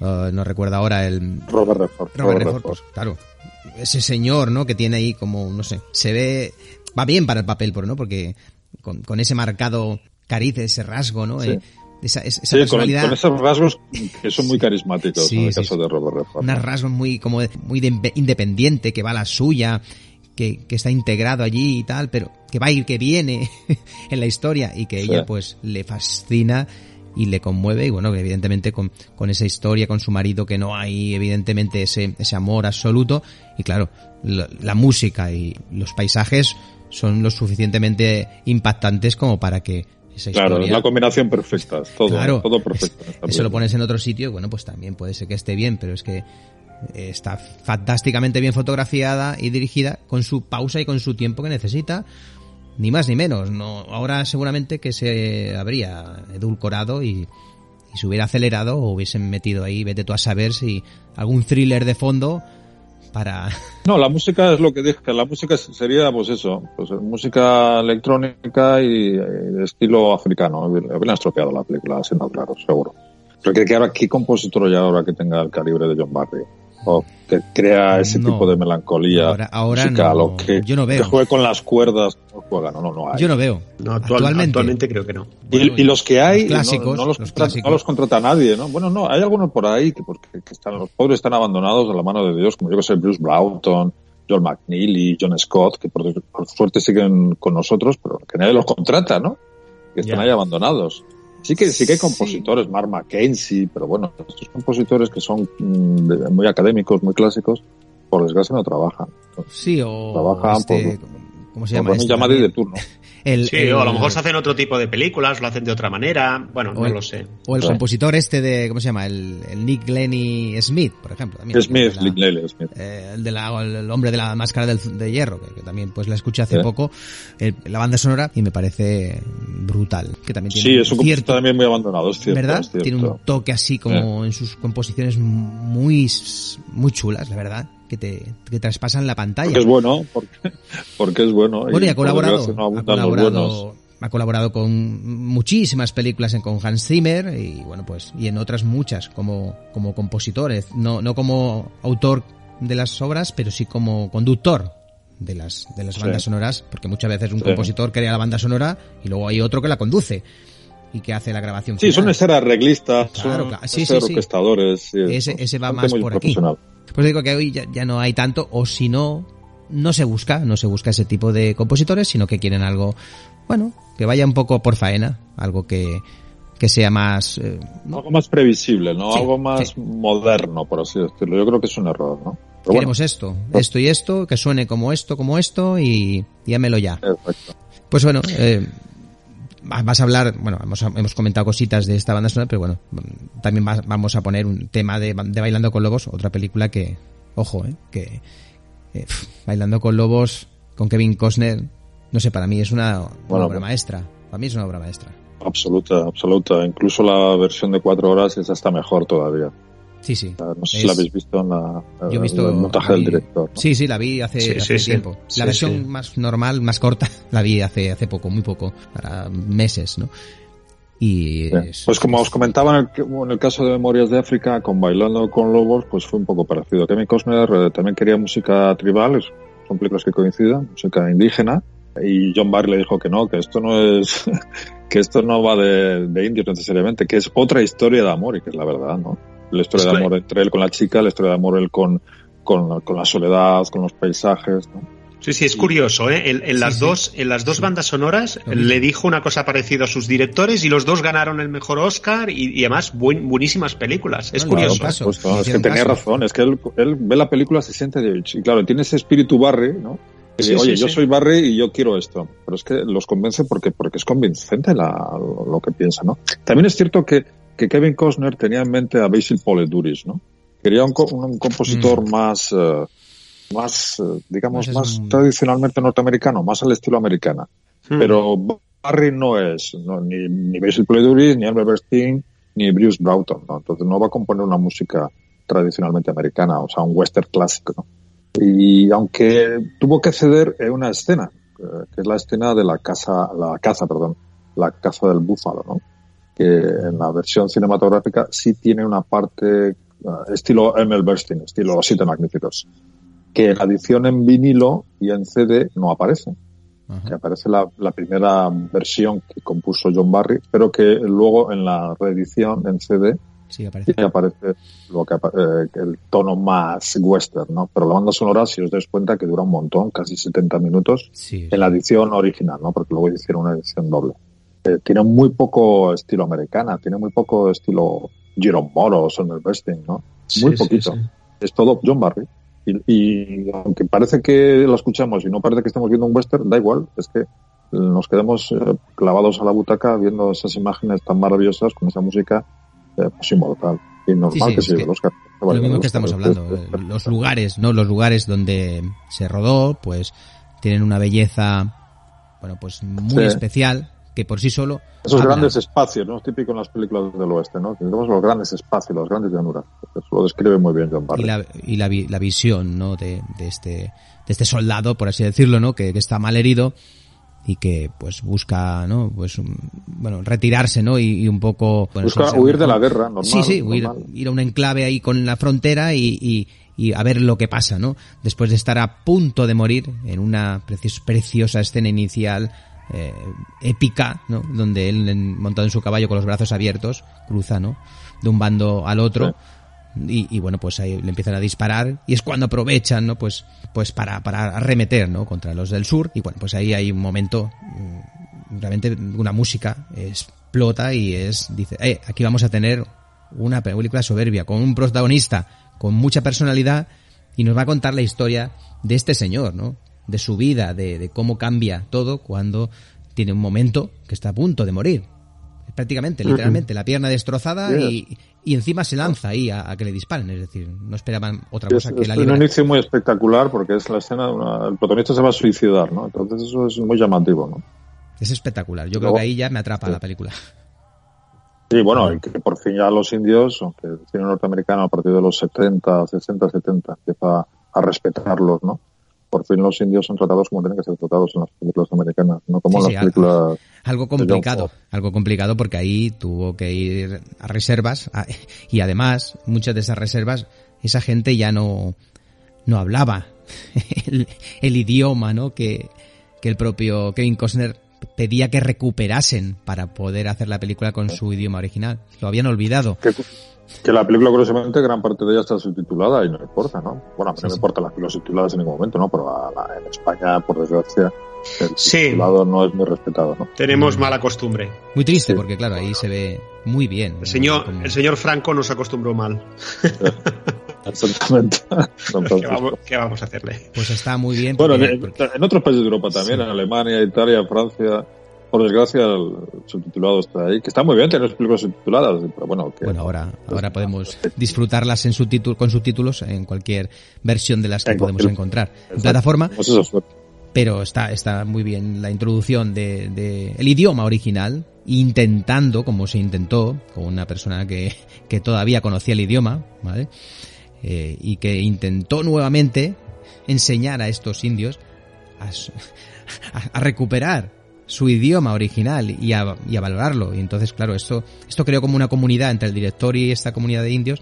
uh, no recuerdo ahora el Robert Redford. Robert, Redford, pues, claro, ese señor, ¿no? Que tiene ahí como, no sé, se ve, va bien para el papel, ¿no? Porque con, con ese marcado cariz, ese rasgo, ¿no? Eh, esa, esa personalidad. Con, esos rasgos que son muy (laughs) carismáticos en el caso de Robert Redford. Un rasgo muy, como muy independiente, que va a la suya, que, que, está integrado allí y tal, pero que va a ir, que viene (laughs) en la historia y que ella pues le fascina y le conmueve y bueno, evidentemente con, con esa historia, con su marido que no hay evidentemente ese, ese amor absoluto y claro, la música y los paisajes son lo suficientemente impactantes como para que esa Claro, es la combinación perfecta, todo, Claro, todo perfecto. Eso lo pones en otro sitio, bueno, pues también puede ser que esté bien, pero es que eh, está fantásticamente bien fotografiada y dirigida con su pausa y con su tiempo que necesita, ni más ni menos. No, ahora seguramente que se habría edulcorado y, y se hubiera acelerado o hubiesen metido ahí, vete tú a saber si algún thriller de fondo para No, la música es lo que dije, la música sería pues eso, pues música electrónica y, eh, estilo africano. Habrían estropeado la película, siendo claro, seguro. Porque que ahora, ¿qué compositor hay ahora que tenga el calibre de John Barry? O que crea ese No. tipo de melancolía Ahora- ahora musical, no. o que, Yo no veo. que juegue con las cuerdas, no juega, no, no, no hay. yo no veo. No, actual- actualmente. actualmente creo que no. Y, Bueno, y los que hay, los clásicos, no, no los, los contrata, clásicos. no los contrata nadie, ¿no? Bueno, no, hay algunos por ahí que, porque, que están, los pobres están abandonados a la mano de Dios, como yo que sé, Bruce Broughton, John McNeil John Scott, que por, por suerte siguen con nosotros, pero que nadie los contrata, ¿no? Que están ahí abandonados. Sí que, sí que hay Sí. compositores, Mark Mackenzie, pero bueno, estos compositores que son mm, muy académicos, muy clásicos, por desgracia no trabajan. Sí, o Trabajan este, por- ¿cómo se llama? este de turno. (laughs) El, Sí, el- o a lo mejor se hacen otro tipo de películas, lo hacen de otra manera. Bueno, no el- lo sé. O el Sí. compositor este de, ¿cómo se llama? El, el Nick Lenny Smith, por ejemplo. También, Smith, Link Lele Smith. eh, el, de la- el hombre de la máscara del- de hierro, que, que también pues la escuché hace poco, el- la banda sonora, y me parece brutal. Que también tiene Sí, es un compositor cierto, también muy abandonado, es cierto. ¿verdad? es cierto. Tiene un toque así como en sus composiciones muy, muy chulas, la verdad, que te, que traspasan la pantalla. Porque es bueno, porque, porque es bueno. Bueno, y ha colaborado, no ha colaborado, ha colaborado con muchísimas películas en, con Hans Zimmer y bueno, pues, y en otras muchas como, como compositores, no, no como autor de las obras, pero sí como conductor de las, de las Sí. bandas sonoras, porque muchas veces un Sí. compositor crea la banda sonora y luego hay otro que la conduce y que hace la grabación. Sí, final. son ser arreglistas, Claro, son claro. Sí, ser sí, orquestadores. sí, Ese- ese va más por aquí. Pues digo que hoy ya, ya no hay tanto, o si no, no se busca, no se busca ese tipo de compositores, sino que quieren algo, bueno, que vaya un poco por faena, algo que, que sea más, eh, ¿no? Algo más previsible, ¿no? Sí, Algo más sí. moderno, por así decirlo. Yo creo que es un error, ¿no? Pero bueno, queremos esto, esto y esto, que suene como esto, como esto, y llámelo ya. exacto. Pues bueno, eh, vas a hablar, bueno, hemos, hemos comentado cositas de esta banda sonora, pero bueno, también va- vamos a poner un tema de, de Bailando con Lobos, otra película que, ojo, eh, que eh, Bailando con Lobos con Kevin Costner, no sé, para mí es una, una Bueno, obra pues- maestra. Para mí es una obra maestra. Absoluta, absoluta. Incluso la versión de cuatro horas es hasta mejor todavía. Sí, sí. No sé Es- si la habéis visto en la, Yo he visto el montaje del director. ¿no? Sí, sí, la vi hace, Sí, hace sí, sí. tiempo. Sí, La versión sí. más normal, más corta, (laughs) la vi hace, hace poco, muy poco, para meses, ¿no? Y es- Pues como os comentaba en el, en el caso de Memorias de África, con Bailando con Lobos, pues fue un poco parecido. Kevin Costner eh, también quería música tribal, son películas que coinciden, música indígena, y John Barry le dijo que no, que esto no es, (laughs) que esto no va de, de indios necesariamente, que es otra historia de amor, y que es la verdad, ¿no? La historia de que- amor entre él con la chica, la historia de amor él con, con, con la soledad, con los paisajes, ¿no? Sí, sí, es curioso, ¿eh? En, en Sí, las sí. dos, en las dos bandas sonoras le dijo una cosa parecida a sus directores y los dos ganaron el mejor Oscar y, y además buen- buenísimas películas. Es curioso. claro, caso, Pues, no, le es que tenía caso. razón, es que él, él ve la película, se siente de y claro, tiene ese espíritu Barry, ¿no? Dice, Oye, sí, yo sí. soy Barry y yo quiero esto. Pero es que los convence porque, porque es convincente la, lo que piensa, ¿no? También es cierto que, que Kevin Costner tenía en mente a Basil Poleduris, ¿no? Quería un, co- un compositor Mm. más, eh, más, eh, digamos, Más más, es un- tradicionalmente norteamericano, más al estilo americana. Hmm. Pero Barry no es no, ni, ni Basil Poleduris, ni Albert Bernstein, ni Bruce Broughton, ¿no? Entonces no va a componer una música tradicionalmente americana, o sea, un western clásico, ¿no? Y aunque tuvo que ceder en una escena, eh, que es la escena de la casa, la caza, perdón, la caza del búfalo, ¿no? Que en la versión cinematográfica sí tiene una parte eh, estilo Emil Bernstein, estilo Los Siete Magníficos, que en la edición en vinilo y en CD no aparece Ajá. que aparece la, la primera versión que compuso John Barry, pero que luego en la reedición en CD Sí, aparece. sí aparece lo que, eh, el tono más western, ¿no? Pero la banda sonora, si os dais cuenta, que dura un montón, casi 70 minutos, Sí. en la edición original, ¿no? Porque luego hicieron una edición doble. Eh, tiene muy poco estilo americana, tiene muy poco estilo Jerome Moros o Summer Bernstein, ¿no? Muy sí, poquito. sí. Es todo John Barry. Y, y aunque parece que lo escuchamos y no parece que estemos viendo un western, da igual, es que nos quedemos eh, clavados a la butaca viendo esas imágenes tan maravillosas con esa música eh, pues inmortal y normal Sí, sí, que se lleve los. Lo mismo los que estamos hablando, eh, los lugares, ¿no? Los lugares donde se rodó, pues tienen una belleza, bueno, pues muy Sí. especial, que por sí solo... Esos habla. grandes espacios, ¿no? Típico en las películas del oeste, ¿no? Tenemos los grandes espacios, las grandes llanuras. Eso lo describe muy bien John Barry. y la, y la, vi- la visión no de, de este de este soldado por así decirlo no que, que está mal herido y que pues busca no pues un- bueno retirarse no y, y un poco bueno, Busca huir de la guerra, normal, sí sí huir, ir a un enclave ahí con la frontera y, y, y a ver lo que pasa no después de estar a punto de morir en una preci- preciosa escena inicial eh, épica no donde él montado en su caballo con los brazos abiertos cruza no de un bando al otro. Y, y, bueno pues ahí le empiezan a disparar. Y es cuando aprovechan no pues pues para para arremeter no contra los del sur. Y bueno pues ahí hay un momento mm, realmente una música explota y es dice eh, aquí vamos a tener una película soberbia con un protagonista con mucha personalidad y nos va a contar la historia de este señor no de su vida de, de cómo cambia todo cuando tiene un momento que está a punto de morir prácticamente, literalmente, la pierna destrozada y, y encima se lanza ahí a, a que le disparen, es decir, no esperaban otra Es, cosa que es la un libra. inicio muy espectacular porque es la escena, de una- el protagonista se va a suicidar, ¿no? Entonces eso es muy llamativo, ¿no? Es espectacular, yo creo que ahí ya me atrapa Sí. la película. Sí, bueno, y que por fin ya los indios, aunque el cine norteamericano a partir de los 70, 60, 70 empieza a respetarlos, ¿no? Por fin los indios son tratados como tienen que ser tratados en las películas americanas, no como Sí, en sí, las películas Algo complicado, algo complicado porque ahí tuvo que ir a reservas a- y además muchas de esas reservas esa gente ya no no hablaba (laughs) el, el idioma, ¿no? Que, que el propio Kevin Costner pedía que recuperasen para poder hacer la película con su idioma original. Lo habían olvidado. Que, que la película, curiosamente, gran parte de ella está subtitulada y no importa, ¿no? Bueno, a mí Sí, no me sí. importan las películas subtituladas en ningún momento, ¿no? Pero a la- en España, por desgracia, el Sí. subtitulado no es muy respetado, ¿no? Tenemos mala costumbre. Muy triste Sí. porque claro, ahí se ve muy bien. El señor, Como- el señor Franco nos acostumbró mal. Don (laughs) ¿Qué vamos, qué vamos a hacerle? Pues está muy bien. Bueno, porque- en, porque- en otros países de Europa también, Sí. en Alemania, Italia, Francia, por desgracia el subtitulado está ahí, que está muy bien tener películas subtituladas, pero bueno, que Bueno, ahora, ahora podemos disfrutarlas en subtítulos, con subtítulos en cualquier versión de las que En podemos cualquier- encontrar. En plataforma, Pues eso pero está, está muy bien la introducción de, de el idioma original, intentando, como se intentó, con una persona que, que todavía conocía el idioma, ¿vale? Eh, y que intentó nuevamente enseñar a estos indios a, s- (laughs) a- a recuperar su idioma original y a, y a valorarlo. Y entonces, claro, esto, esto creó como una comunidad entre el director y esta comunidad de indios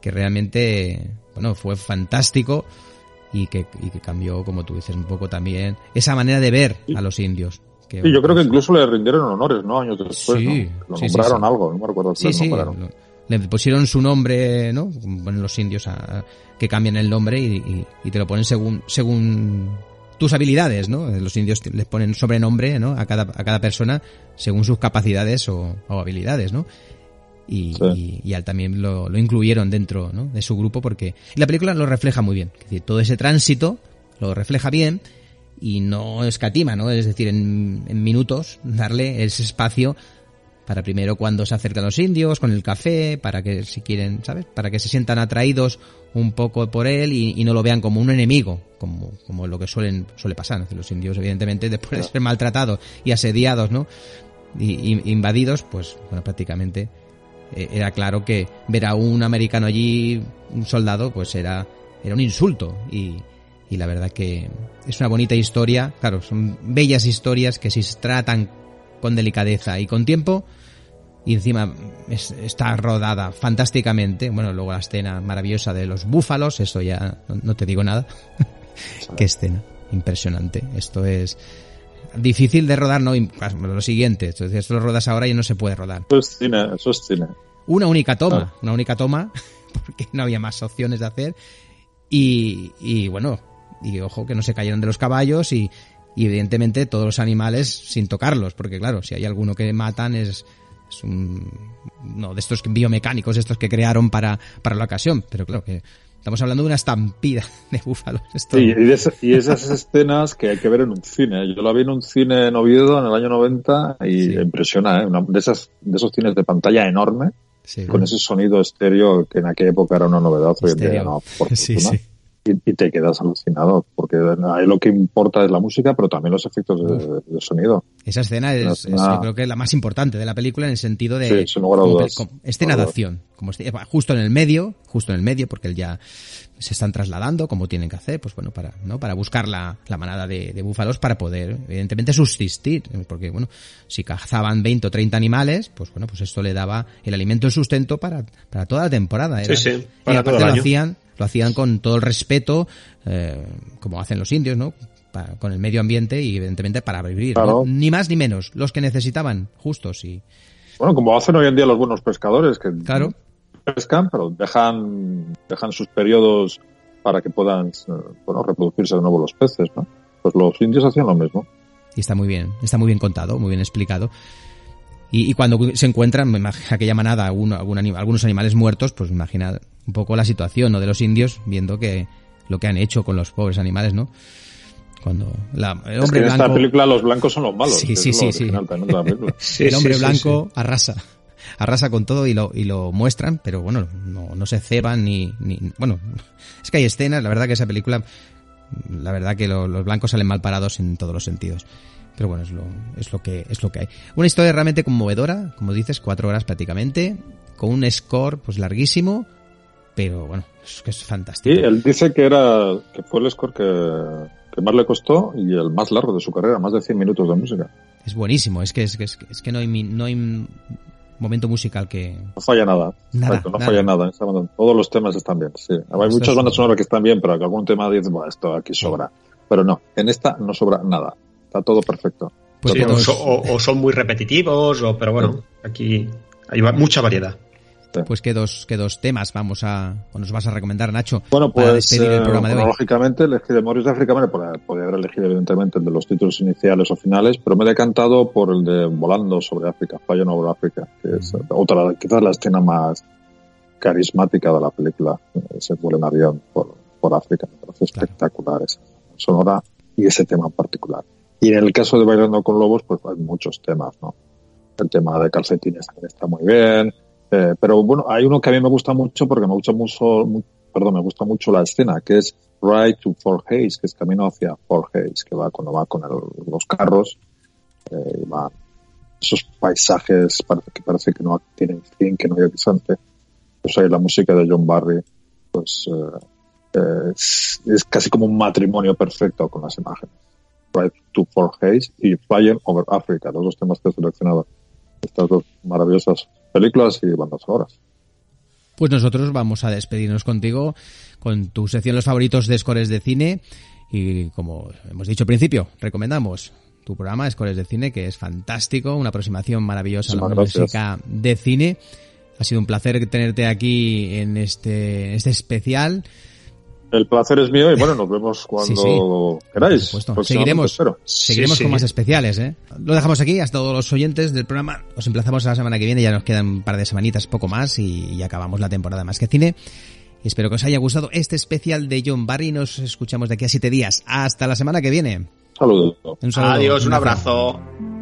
que realmente, bueno, fue fantástico y que, y que cambió, como tú dices, un poco también esa manera de ver a los indios. Que, Sí, yo creo que incluso le rindieron honores, ¿no? Años después, Sí, ¿no? Lo sí, nombraron sí. algo, no me recuerdo sí. nombraron. lo- Le pusieron su nombre, ¿no? Ponen los indios a- a- que cambian el nombre y, y- y te lo ponen según, según tus habilidades, ¿no? Los indios les ponen sobrenombre, ¿no? A cada, a cada persona según sus capacidades o, o habilidades, ¿no? Y, Sí. y, y a él también lo, lo incluyeron dentro ¿no? de su grupo porque y la película lo refleja muy bien. Es decir, todo ese tránsito lo refleja bien y no escatima, ¿no? Es decir, en, en minutos darle ese espacio para primero cuando se acercan los indios con el café, para que si quieren, ¿sabes? Para que se sientan atraídos un poco por él y, y no lo vean como un enemigo, como, como lo que suelen, suele pasar. Los indios, evidentemente, (laughs) después de ser maltratados y asediados, ¿no? Y, y invadidos, pues, bueno, prácticamente eh, era claro que ver a un americano allí, un soldado, pues era, era un insulto. Y, y la verdad que es una bonita historia. Claro, son bellas historias que si se tratan con delicadeza y con tiempo, y encima es- está rodada fantásticamente. Bueno, luego la escena maravillosa de los búfalos, eso ya no, no te digo nada. (laughs) Qué escena, impresionante. Esto es difícil de rodar, no, Y, lo siguiente, entonces esto lo rodas ahora y no se puede rodar. Eso es cine, eso es cine. Una única toma, Claro. una única toma, (laughs) porque no había más opciones de hacer. Y, y bueno, y ojo que no se cayeron de los caballos y, y evidentemente todos los animales sin tocarlos, porque claro, si hay alguno que matan es, es un, no, de estos biomecánicos, estos que crearon para, para la ocasión, pero claro que Estamos hablando de una estampida (laughs) de búfalos. Esto... Sí, y, esa- y esas escenas que hay que ver en un cine. Yo la vi en un cine en Oviedo en el año 90 y Sí. impresiona, ¿eh? Una- de, esas, de esos cines de pantalla enorme Sí. con ese sonido estéreo que en aquella época era una novedad. Hoy en día no, por (laughs) Sí, sí. Y, y te quedas alucinado porque ahí lo que importa es la música, pero también los efectos de, de sonido. Esa escena es, Una es, escena- yo creo que la más importante de la película en el sentido de Sí, sin lugar a como dudas. pe- como escena de acción, como este- justo en el medio, justo en el medio, porque él ya se están trasladando como tienen que hacer, pues bueno, para no para buscar la, la manada de, de búfalos para poder evidentemente subsistir, porque bueno, si cazaban 20 o 30 animales, pues bueno, pues esto le daba el alimento y el sustento para, para toda la temporada. Era- Sí, sí, y para aparte todo el lo hacían lo hacían con todo el respeto, eh, como hacen los indios, ¿no? Pa- con el medio ambiente y evidentemente para vivir. Claro. ¿no? Ni más ni menos, los que necesitaban, justos y Bueno, como hacen hoy en día los buenos pescadores, que Claro. pescan, pero dejan, dejan sus periodos para que puedan eh, bueno, reproducirse de nuevo los peces, ¿no? Pues los indios hacían lo mismo. y está muy bien, está muy bien contado, muy bien explicado. Y, y cuando se encuentran me imag- aquella manada, algún algunos animales muertos, pues imagina un poco la situación ¿no? de los indios viendo que lo que han hecho con los pobres animales, ¿no? Cuando la- el Es que en esta película los blancos son los malos. Sí, (laughs) sí, sí, el sí, hombre sí, blanco arrasa. Arrasa con todo y lo, y lo muestran, pero bueno, no, no se ceban ni, ni. Bueno, es que hay escenas, la verdad que esa película, la verdad que lo- los blancos salen mal parados en todos los sentidos. Pero bueno, es lo, es lo que, es lo que hay. Una historia realmente conmovedora, como dices, cuatro horas prácticamente, con un score pues larguísimo, pero bueno, es que es fantástico. él dice que era que fue el score que, que más le costó y el más largo de su carrera, más de 100 minutos de música. Es buenísimo, es que, es que, es que, es que no hay, no hay momento musical que, No falla nada. Nada, Exacto, no nada. falla nada. Banda- Todos los temas están bien. Sí. Hay muchas bandas sonoras que están bien, pero que algún tema dice, "Buah, esto aquí sobra. Pero no, en esta no sobra nada. Está todo perfecto. pues Sí, o, son muy repetitivos, o, pero bueno, aquí hay mucha variedad. Pues qué dos, qué dos temas vamos a, o nos vas a recomendar, Nacho, Bueno, para pues despedir el eh, programa de hoy. cronológicamente elegí de Morris de África, me podría, podría haber elegido evidentemente el de los títulos iniciales o finales, pero me he decantado por el de Volando sobre África, Flying over África, que es otra, quizás la escena más carismática de la película, ese vuelo en avión por, por África, me parece Claro. espectacular esa sonora y ese tema en particular. Y en el caso de Bailando con Lobos, pues hay muchos temas, ¿no? El tema de calcetines también está muy bien, eh, pero bueno, hay uno que a mí me gusta mucho porque me gusta mucho, mu- perdón, me gusta mucho la escena, que es Ride to Fort Hayes, que es camino hacia Fort Hayes, que va cuando va con el- los carros, eh, va esos paisajes que parece que no tienen fin, que no hay horizonte. Pues ahí la música de John Barry, pues eh, eh, es, es casi como un matrimonio perfecto con las imágenes. Ride to Fort Hayes y Flying Over Africa, los dos temas que he seleccionado. Estas dos maravillosas películas y bandas sonoras. Pues nosotros vamos a despedirnos contigo con tu sección Los favoritos de Scores de Cine y como hemos dicho al principio, recomendamos tu programa Scores de Cine que es fantástico, una aproximación maravillosa a la Muchísimas música de cine. Ha sido un placer tenerte aquí en este, en este especial. El placer es mío y bueno, nos vemos cuando Sí, sí. queráis. Por Seguiremos, seguiremos Sí, con más especiales, ¿eh? Lo dejamos aquí, hasta todos los oyentes del programa. Os emplazamos a la semana que viene, ya nos quedan un par de semanitas, poco más, y, y acabamos la temporada más que cine. Y espero que os haya gustado este especial de John Barry. Nos escuchamos de aquí a siete días. Hasta la semana que viene. Saludos. Un saludo, Adiós, un abrazo. abrazo.